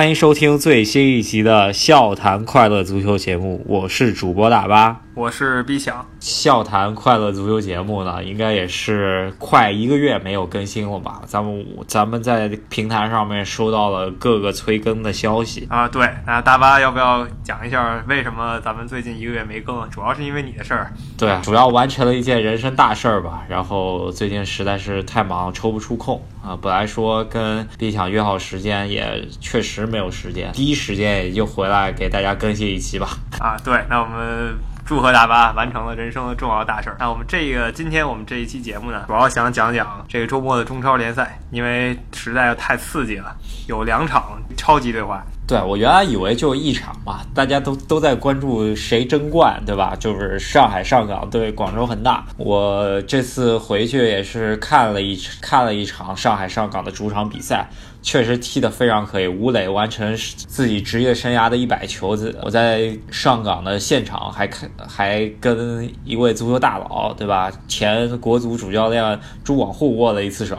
欢迎收听最新一集的笑谈快乐足球节目，我是主播大巴，我是 B 强。笑谈快乐足球节目呢，应该也是快一个月没有更新了吧？咱们咱们在平台上面收到了各个催更的消息啊。对，那大巴要不要讲一下为什么咱们最近一个月没更？主要是因为你的事儿。对，主要完成了一件人生大事儿吧。然后最近实在是太忙，抽不出空啊。本来说跟 B 强约好时间，也确实。没有时间，第一时间也就回来给大家更新一期吧。啊，对，那我们祝贺大巴完成了人生的重要大事儿。那我们这个今天我们这一期节目呢，主要想讲讲这个周末的中超联赛，因为实在太刺激了，有两场超级对话。对我原来以为就一场嘛，大家都都在关注谁争冠，对吧？就是上海上港对广州恒大。我这次回去也是看了一看了一场上海上港的主场比赛。确实踢得非常可以，吴磊完成自己职业生涯的一百球子。我在上港的现场还看，还跟一位足球大佬，对吧？前国足主教练朱广沪握了一次手。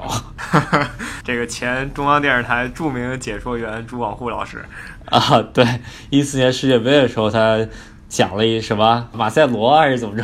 这个前中央电视台著名解说员朱广沪老师 啊，对，一四年世界杯的时候，他讲了一什么马塞罗还是怎么着，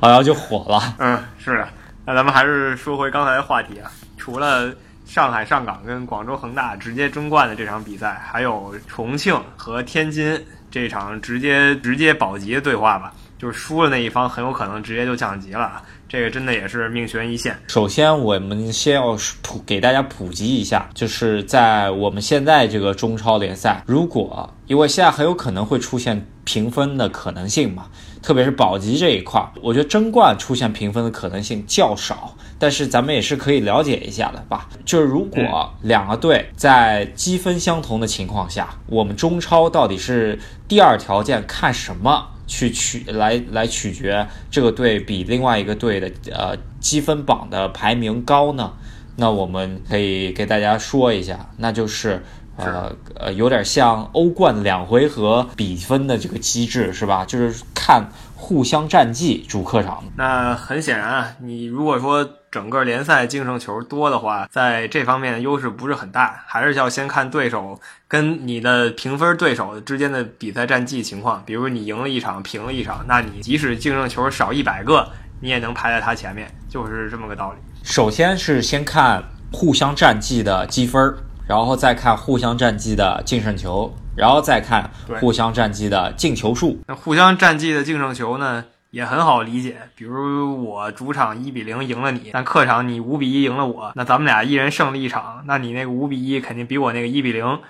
好像就火了。嗯，是的。那咱们还是说回刚才的话题啊，除了。上海上港跟广州恒大直接争冠的这场比赛，还有重庆和天津这场直接直接保级的对话吧，就是输了那一方很有可能直接就降级了，这个真的也是命悬一线。首先，我们先要普给大家普及一下，就是在我们现在这个中超联赛，如果因为现在很有可能会出现平分的可能性嘛。特别是保级这一块，我觉得争冠出现平分的可能性较少，但是咱们也是可以了解一下的吧。就是如果两个队在积分相同的情况下，我们中超到底是第二条件看什么去取来来取决这个队比另外一个队的呃积分榜的排名高呢？那我们可以给大家说一下，那就是呃呃有点像欧冠两回合比分的这个机制是吧？就是。看互相战绩主客场，那很显然啊，你如果说整个联赛净胜球多的话，在这方面的优势不是很大，还是要先看对手跟你的评分对手之间的比赛战绩情况。比如你赢了一场，平了一场，那你即使净胜球少一百个，你也能排在他前面，就是这么个道理。首先是先看互相战绩的积分，然后再看互相战绩的净胜球。然后再看互相战绩的进球数。那互相战绩的净胜球呢，也很好理解。比如我主场一比零赢了你，但客场你五比一赢了我，那咱们俩一人胜了一场，那你那个五比一肯定比我那个一比零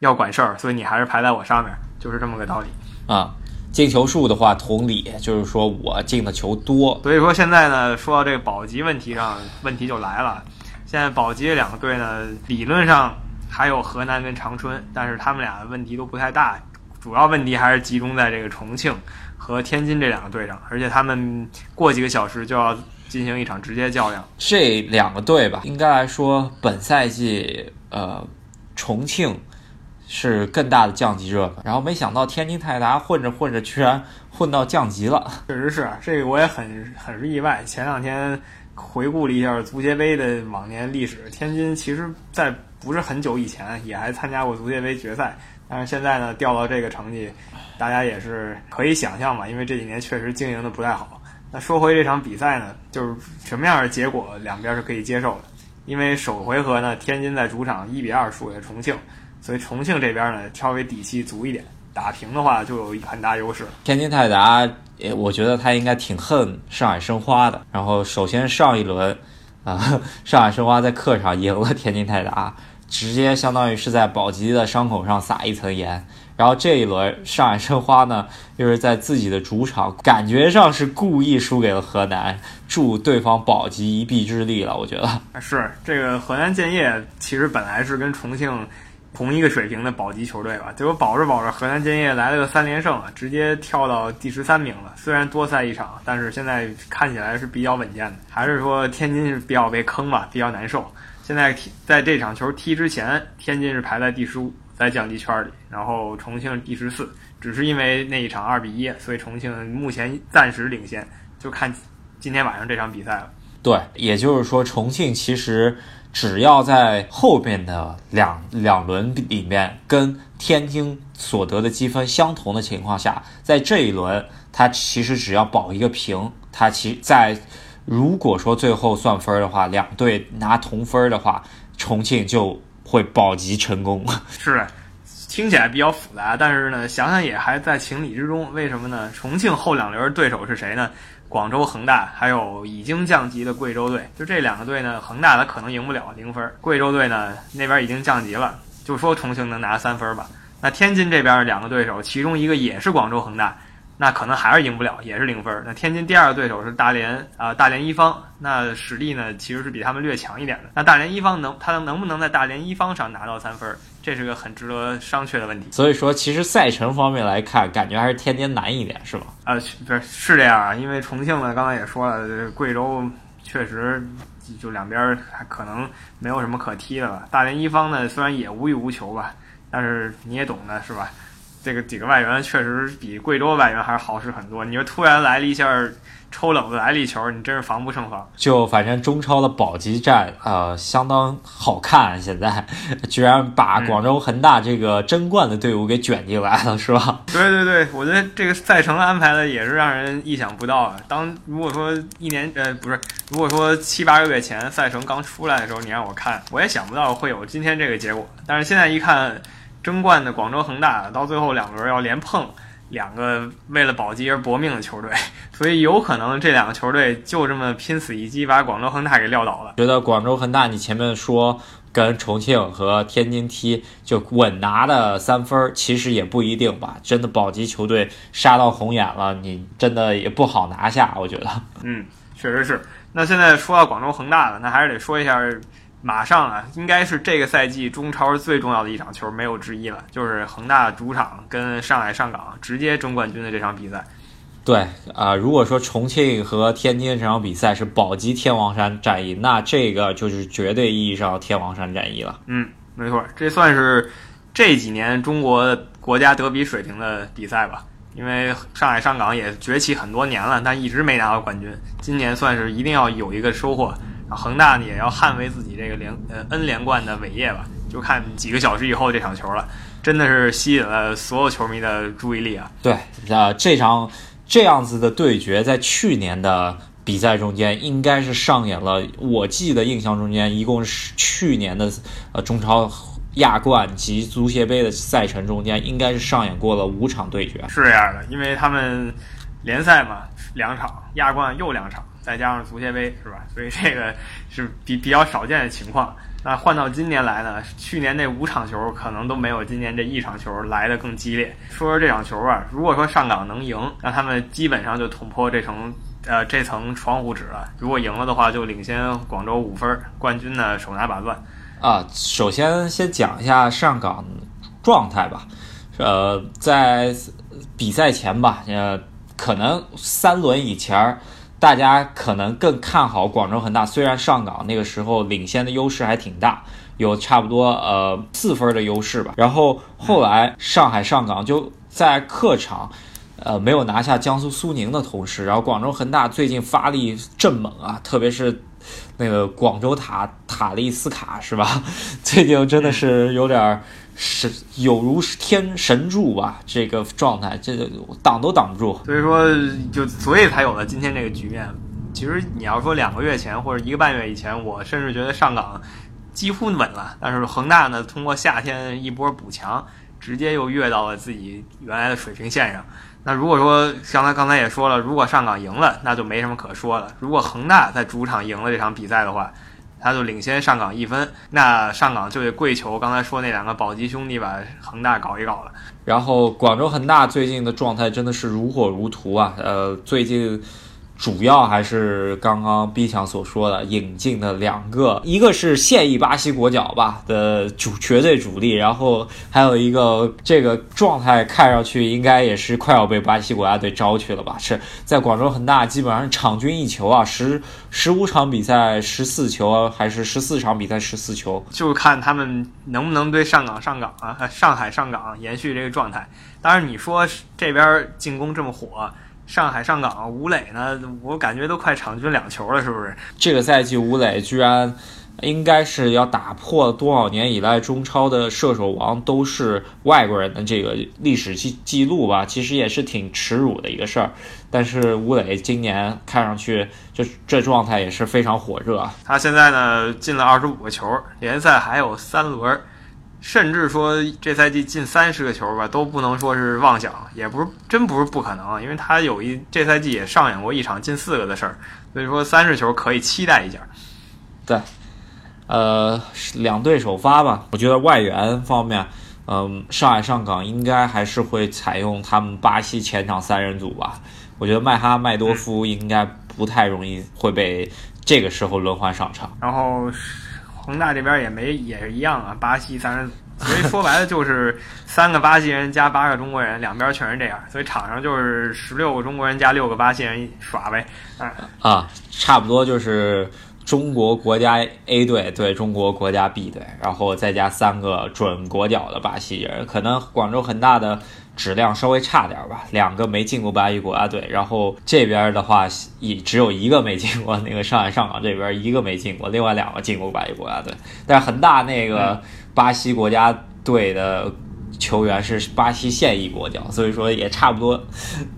要管事儿，所以你还是排在我上面，就是这么个道理啊。进球数的话，同理，就是说我进的球多。所以说现在呢，说到这个保级问题上，问题就来了。现在保级两个队呢，理论上。还有河南跟长春，但是他们俩问题都不太大，主要问题还是集中在这个重庆和天津这两个队上，而且他们过几个小时就要进行一场直接较量。这两个队吧，应该来说本赛季，呃，重庆是更大的降级热门，然后没想到天津泰达混着混着居然混到降级了。确实是，这个我也很很是意外。前两天回顾了一下足协杯的往年历史，天津其实在。不是很久以前也还参加过足协杯决赛，但是现在呢掉到这个成绩，大家也是可以想象吧，因为这几年确实经营的不太好。那说回这场比赛呢，就是什么样的结果两边是可以接受的，因为首回合呢天津在主场一比二输给重庆，所以重庆这边呢稍微底气足一点，打平的话就有很大优势。天津泰达，我觉得他应该挺恨上海申花的。然后首先上一轮啊，上海申花在客场赢了天津泰达。直接相当于是在保级的伤口上撒一层盐，然后这一轮上海申花呢，又是在自己的主场，感觉上是故意输给了河南，助对方保级一臂之力了。我觉得是这个河南建业，其实本来是跟重庆同一个水平的保级球队吧，结果保着保着，河南建业来了个三连胜，直接跳到第十三名了。虽然多赛一场，但是现在看起来是比较稳健的。还是说天津是比较被坑吧，比较难受。现在踢在这场球踢之前，天津是排在第十五，在降级圈里，然后重庆第十四，只是因为那一场二比一，所以重庆目前暂时领先，就看今天晚上这场比赛了。对，也就是说，重庆其实只要在后边的两两轮里面跟天津所得的积分相同的情况下，在这一轮他其实只要保一个平，他其在如果说最后算分的话，两队拿同分的话，重庆就会保级成功。是。听起来比较复杂，但是呢，想想也还在情理之中。为什么呢？重庆后两轮对手是谁呢？广州恒大，还有已经降级的贵州队。就这两个队呢，恒大他可能赢不了零分，贵州队呢那边已经降级了，就说重庆能拿三分吧。那天津这边两个对手，其中一个也是广州恒大。那可能还是赢不了，也是零分。那天津第二个对手是大连啊，大连一方，那实力呢其实是比他们略强一点的。那大连一方能他能不能在大连一方上拿到三分，这是个很值得商榷的问题。所以说，其实赛程方面来看，感觉还是天津难一点，是吧？啊，不是是这样啊，因为重庆呢，刚才也说了，贵州确实就两边还可能没有什么可踢的了。大连一方呢，虽然也无欲无求吧，但是你也懂的是吧？这个几个外援确实比贵州外援还是好使很多。你说突然来了一下抽冷子来了一球，你真是防不胜防。就反正中超的保级战呃相当好看，现在 居然把广州恒大这个争冠的队伍给卷进来了，是吧？对对对，我觉得这个赛程安排的也是让人意想不到的。当如果说一年呃不是，如果说七八个月前赛程刚出来的时候，你让我看，我也想不到会有今天这个结果。但是现在一看。争冠的广州恒大到最后两轮要连碰两个为了保级而搏命的球队，所以有可能这两个球队就这么拼死一击把广州恒大给撂倒了。觉得广州恒大，你前面说跟重庆和天津踢就稳拿的三分，其实也不一定吧。真的保级球队杀到红眼了，你真的也不好拿下。我觉得，嗯，确实是。那现在说到广州恒大了，那还是得说一下。马上啊，应该是这个赛季中超最重要的一场球，没有之一了，就是恒大主场跟上海上港直接争冠军的这场比赛。对啊，如果说重庆和天津这场比赛是保级天王山战役，那这个就是绝对意义上天王山战役了。嗯，没错，这算是这几年中国国家德比水平的比赛吧。因为上海上港也崛起很多年了，但一直没拿到冠军，今年算是一定要有一个收获。恒大呢也要捍卫自己这个连呃 N 连冠的伟业吧，就看几个小时以后这场球了，真的是吸引了所有球迷的注意力啊。对，啊，这场这样子的对决在去年的比赛中间应该是上演了，我记得印象中间一共是去年的呃中超亚冠及足协杯的赛程中间应该是上演过了五场对决。是这样的，因为他们联赛嘛两场，亚冠又两场。再加上足协杯是吧？所以这个是比比较少见的情况。那换到今年来呢？去年那五场球可能都没有今年这一场球来的更激烈。说说这场球吧，如果说上港能赢，那他们基本上就捅破这层呃这层窗户纸了。如果赢了的话，就领先广州五分，冠军呢手拿把攥。啊，首先先讲一下上港状态吧。呃，在比赛前吧，呃，可能三轮以前。大家可能更看好广州恒大，虽然上港那个时候领先的优势还挺大，有差不多呃四分的优势吧。然后后来上海上港就在客场，呃没有拿下江苏苏宁的同时，然后广州恒大最近发力正猛啊，特别是那个广州塔塔利斯卡是吧？最近真的是有点。神有如天神助吧，这个状态，这个挡都挡不住。所以说，就所以才有了今天这个局面。其实你要说两个月前或者一个半月以前，我甚至觉得上港几乎稳了。但是恒大呢，通过夏天一波补强，直接又跃到了自己原来的水平线上。那如果说刚才刚才也说了，如果上港赢了，那就没什么可说了。如果恒大在主场赢了这场比赛的话，他就领先上港一分，那上港就得跪求刚才说那两个保级兄弟把恒大搞一搞了。然后广州恒大最近的状态真的是如火如荼啊，呃，最近。主要还是刚刚 B 强所说的引进的两个，一个是现役巴西国脚吧的主绝对主力，然后还有一个这个状态看上去应该也是快要被巴西国家队招去了吧？是在广州恒大基本上场均一球啊，十十五场比赛十四球，还是十四场比赛十四球，就看他们能不能对上港上港啊，上海上港延续这个状态。当然你说这边进攻这么火。上海上港吴磊呢，我感觉都快场均两球了，是不是？这个赛季吴磊居然。应该是要打破多少年以来中超的射手王都是外国人的这个历史记记录吧？其实也是挺耻辱的一个事儿。但是吴磊今年看上去就这状态也是非常火热。他现在呢进了二十五个球，联赛还有三轮，甚至说这赛季进三十个球吧都不能说是妄想，也不是真不是不可能，因为他有一这赛季也上演过一场进四个的事儿，所以说三十球可以期待一下。对。呃，两队首发吧。我觉得外援方面，嗯，上海上港应该还是会采用他们巴西前场三人组吧。我觉得麦哈麦多夫应该不太容易会被这个时候轮换上场。然后恒大这边也没也是一样啊，巴西三人，所以说白了就是三个巴西人加八个中国人，两边全是这样，所以场上就是十六个中国人加六个巴西人耍呗。啊，差不多就是。中国国家 A 队对中国国家 B 队，然后再加三个准国脚的巴西人，可能广州恒大的质量稍微差点吧，两个没进过巴西国家队，然后这边的话一只有一个没进过，那个上海上港这边一个没进过，另外两个进过巴西国家队，但是恒大那个巴西国家队的。球员是巴西现役国脚，所以说也差不多，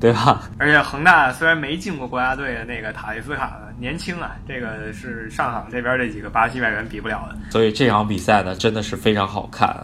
对吧？而且恒大虽然没进过国家队的那个塔利斯卡年轻啊，这个是上港这边这几个巴西外援比不了的。所以这场比赛呢，真的是非常好看。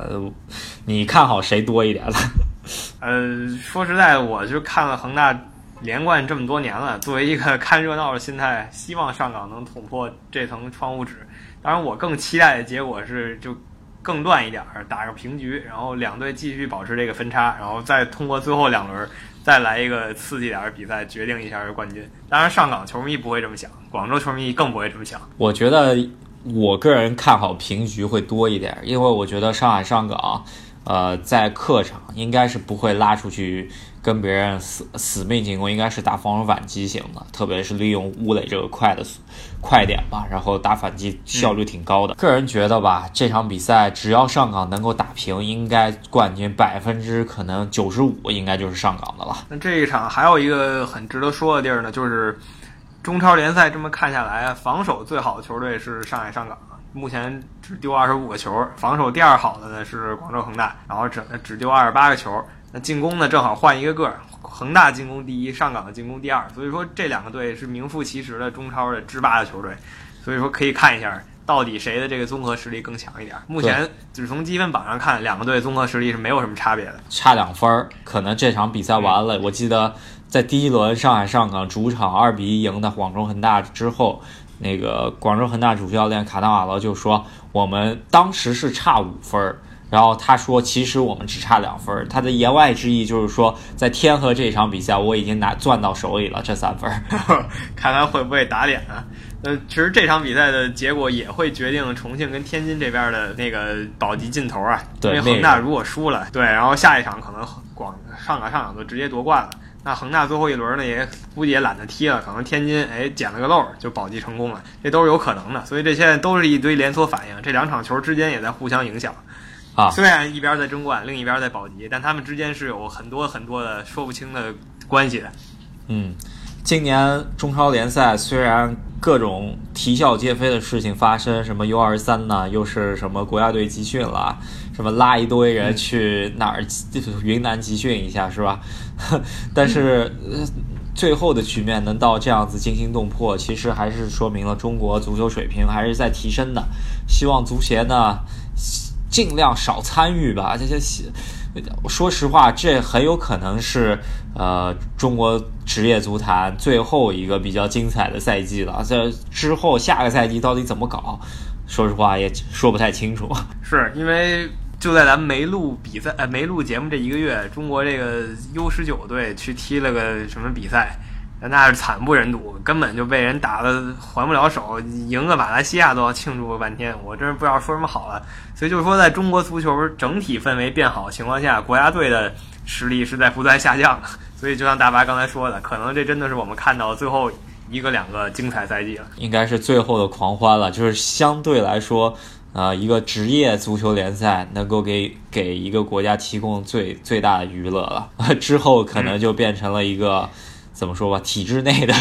你看好谁多一点了？呃，说实在，我就看了恒大连冠这么多年了，作为一个看热闹的心态，希望上港能捅破这层窗户纸。当然，我更期待的结果是就。更乱一点儿，打个平局，然后两队继续保持这个分差，然后再通过最后两轮再来一个刺激点的比赛，决定一下冠军。当然，上港球迷不会这么想，广州球迷更不会这么想。我觉得我个人看好平局会多一点，因为我觉得上海上港，呃，在客场应该是不会拉出去。跟别人死死命进攻，应该是打防守反击型的，特别是利用乌磊这个快的快点吧，然后打反击效率挺高的。个人觉得吧，这场比赛只要上港能够打平，应该冠军百分之可能九十五应该就是上港的了。那这一场还有一个很值得说的地儿呢，就是中超联赛这么看下来，防守最好的球队是上海上港，目前只丢二十五个球，防守第二好的呢是广州恒大，然后只只丢二十八个球。那进攻呢，正好换一个个儿，恒大进攻第一，上港的进攻第二，所以说这两个队是名副其实的中超的制霸的球队，所以说可以看一下到底谁的这个综合实力更强一点。目前只从积分榜上看，两个队综合实力是没有什么差别的，差两分儿。可能这场比赛完了，我记得在第一轮上海上港主场二比一赢的广州恒大之后，那个广州恒大主教练卡纳瓦罗就说，我们当时是差五分儿。然后他说：“其实我们只差两分。”他的言外之意就是说，在天河这场比赛，我已经拿攥到手里了这三分。看看会不会打脸啊？呃，其实这场比赛的结果也会决定重庆跟天津这边的那个保级劲头啊。因为恒大如果输了，对，然后下一场可能广上港上港就直接夺冠了。那恒大最后一轮呢，也估计也懒得踢了，可能天津哎捡了个漏就保级成功了，这都是有可能的。所以这现在都是一堆连锁反应，这两场球之间也在互相影响。啊，虽然一边在争冠，另一边在保级，但他们之间是有很多很多的说不清的关系的。嗯，今年中超联赛虽然各种啼笑皆非的事情发生，什么 U 二三呢，又是什么国家队集训了，什么拉一堆人去哪儿云南集训一下，是吧？但是最后的局面能到这样子惊心动魄，其实还是说明了中国足球水平还是在提升的。希望足协呢。尽量少参与吧，这些，说实话，这很有可能是呃中国职业足坛最后一个比较精彩的赛季了。在之后下个赛季到底怎么搞，说实话也说不太清楚。是因为就在咱们没录比赛、呃没录节目这一个月，中国这个 U 十九队去踢了个什么比赛？那是惨不忍睹，根本就被人打的还不了手，赢个马来西亚都要庆祝个半天，我真是不知道说什么好了。所以就是说，在中国足球整体氛围变好情况下，国家队的实力是在不断下降的。所以就像大巴刚才说的，可能这真的是我们看到最后一个两个精彩赛季了，应该是最后的狂欢了。就是相对来说，呃，一个职业足球联赛能够给给一个国家提供最最大的娱乐了，之后可能就变成了一个。怎么说吧，体制内的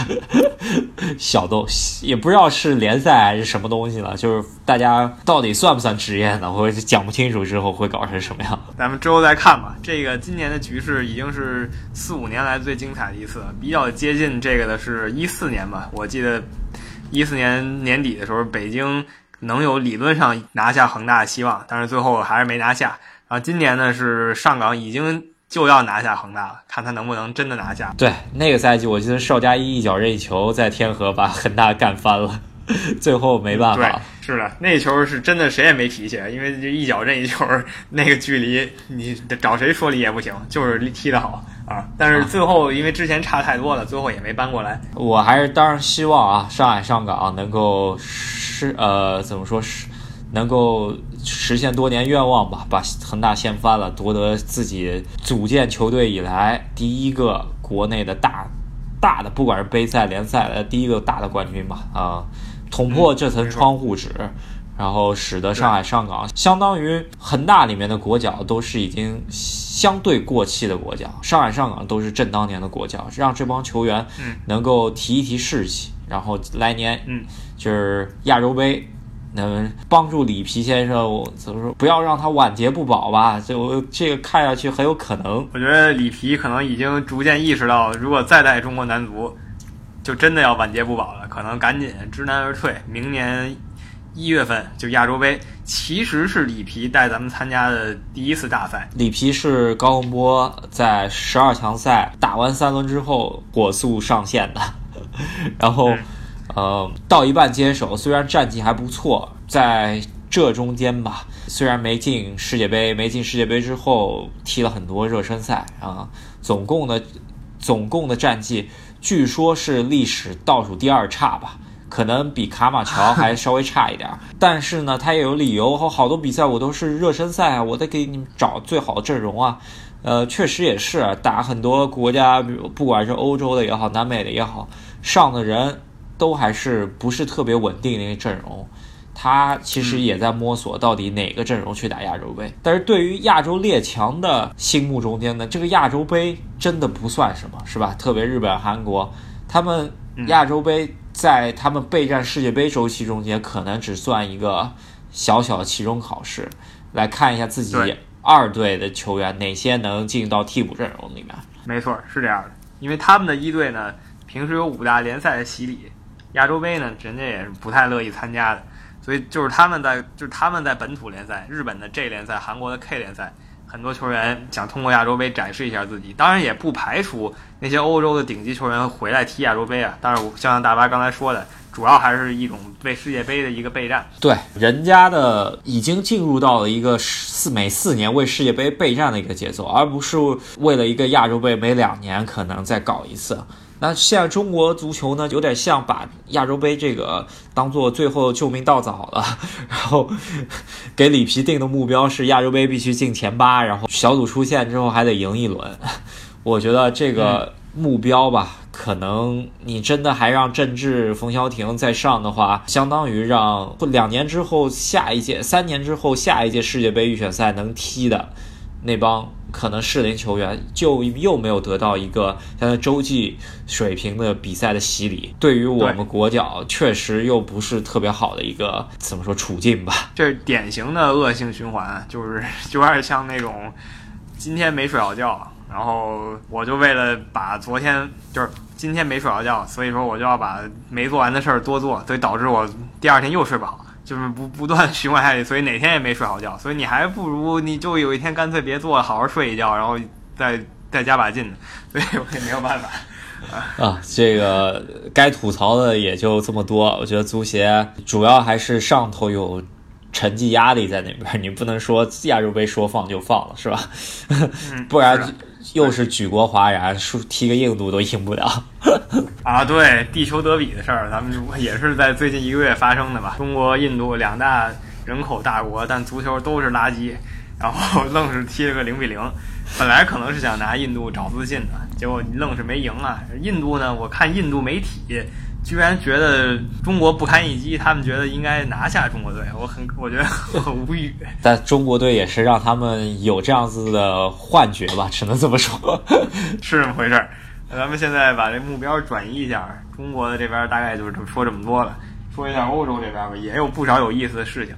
小东，也不知道是联赛还是什么东西了。就是大家到底算不算职业呢？我讲不清楚之后会搞成什么样。咱们之后再看吧。这个今年的局势已经是四五年来最精彩的一次。比较接近这个的是一四年吧，我记得一四年年底的时候，北京能有理论上拿下恒大的希望，但是最后还是没拿下。然后今年呢是上港已经。就要拿下恒大了，看他能不能真的拿下。对，那个赛季我记得邵佳一一脚任意球在天河把恒大干翻了，最后没办法。是的，那球是真的谁也没脾气，因为这一脚任意球那个距离，你找谁说理也不行，就是踢得好啊。但是最后因为之前差太多了，最后也没扳过来。我还是当然希望啊，上海上港能够是呃怎么说是。能够实现多年愿望吧，把恒大掀翻了，夺得自己组建球队以来第一个国内的大大的，不管是杯赛、联赛的第一个大的冠军吧，啊，捅破这层窗户纸，然后使得上海上港相当于恒大里面的国脚都是已经相对过气的国脚，上海上港都是正当年的国脚，让这帮球员能够提一提士气，然后来年嗯就是亚洲杯。能帮助里皮先生，怎么说？不要让他晚节不保吧。就这个看下去很有可能。我觉得里皮可能已经逐渐意识到，如果再带中国男足，就真的要晚节不保了。可能赶紧知难而退。明年一月份就亚洲杯，其实是里皮带咱们参加的第一次大赛。里皮是高洪波在十二强赛打完三轮之后火速上线的，然后。呃，到一半接手，虽然战绩还不错，在这中间吧，虽然没进世界杯，没进世界杯之后踢了很多热身赛啊，总共的总共的战绩据说是历史倒数第二差吧，可能比卡马乔还稍微差一点。但是呢，他也有理由，和好多比赛我都是热身赛啊，我得给你们找最好的阵容啊。呃，确实也是打很多国家，比如不管是欧洲的也好，南美的也好，上的人。都还是不是特别稳定的一个阵容，他其实也在摸索到底哪个阵容去打亚洲杯。但是对于亚洲列强的心目中间呢，这个亚洲杯真的不算什么，是吧？特别日本、韩国，他们亚洲杯在他们备战世界杯周期中间，可能只算一个小小的期中考试，来看一下自己二队的球员哪些能进到替补阵容里面。没错，是这样的，因为他们的一队呢，平时有五大联赛的洗礼。亚洲杯呢，人家也是不太乐意参加的，所以就是他们在就是他们在本土联赛，日本的 J 联赛，韩国的 K 联赛，很多球员想通过亚洲杯展示一下自己。当然也不排除那些欧洲的顶级球员回来踢亚洲杯啊。但是像大巴刚才说的，主要还是一种为世界杯的一个备战。对，人家的已经进入到了一个四每四年为世界杯备战的一个节奏，而不是为了一个亚洲杯每两年可能再搞一次。那现在中国足球呢，有点像把亚洲杯这个当做最后救命稻草了，然后给里皮定的目标是亚洲杯必须进前八，然后小组出线之后还得赢一轮。我觉得这个目标吧，可能你真的还让郑智、冯潇霆再上的话，相当于让两年之后下一届、三年之后下一届世界杯预选赛能踢的那帮。可能适龄球员就又没有得到一个像洲际水平的比赛的洗礼，对于我们国脚确实又不是特别好的一个怎么说处境吧？这是典型的恶性循环，就是 就有点像那种今天没睡好觉，然后我就为了把昨天就是今天没睡好觉，所以说我就要把没做完的事儿多做，所以导致我第二天又睡不好。就是不不断循环下去，所以哪天也没睡好觉，所以你还不如你就有一天干脆别做，好好睡一觉，然后再再加把劲。所以我也没有办法啊。这个该吐槽的也就这么多。我觉得足协主要还是上头有成绩压力在那边，你不能说亚洲杯说放就放了，是吧？不然。又是举国哗然，输踢个印度都赢不了 啊！对，地球德比的事儿，咱们也是在最近一个月发生的吧？中国、印度两大人口大国，但足球都是垃圾，然后愣是踢了个零比零。本来可能是想拿印度找自信的，结果愣是没赢啊！印度呢，我看印度媒体。居然觉得中国不堪一击，他们觉得应该拿下中国队，我很我觉得 很无语。但中国队也是让他们有这样子的幻觉吧，只能这么说，是这么回事儿咱们现在把这目标转移一下，中国的这边大概就是说这么多了。说一下欧洲这边吧，也有不少有意思的事情。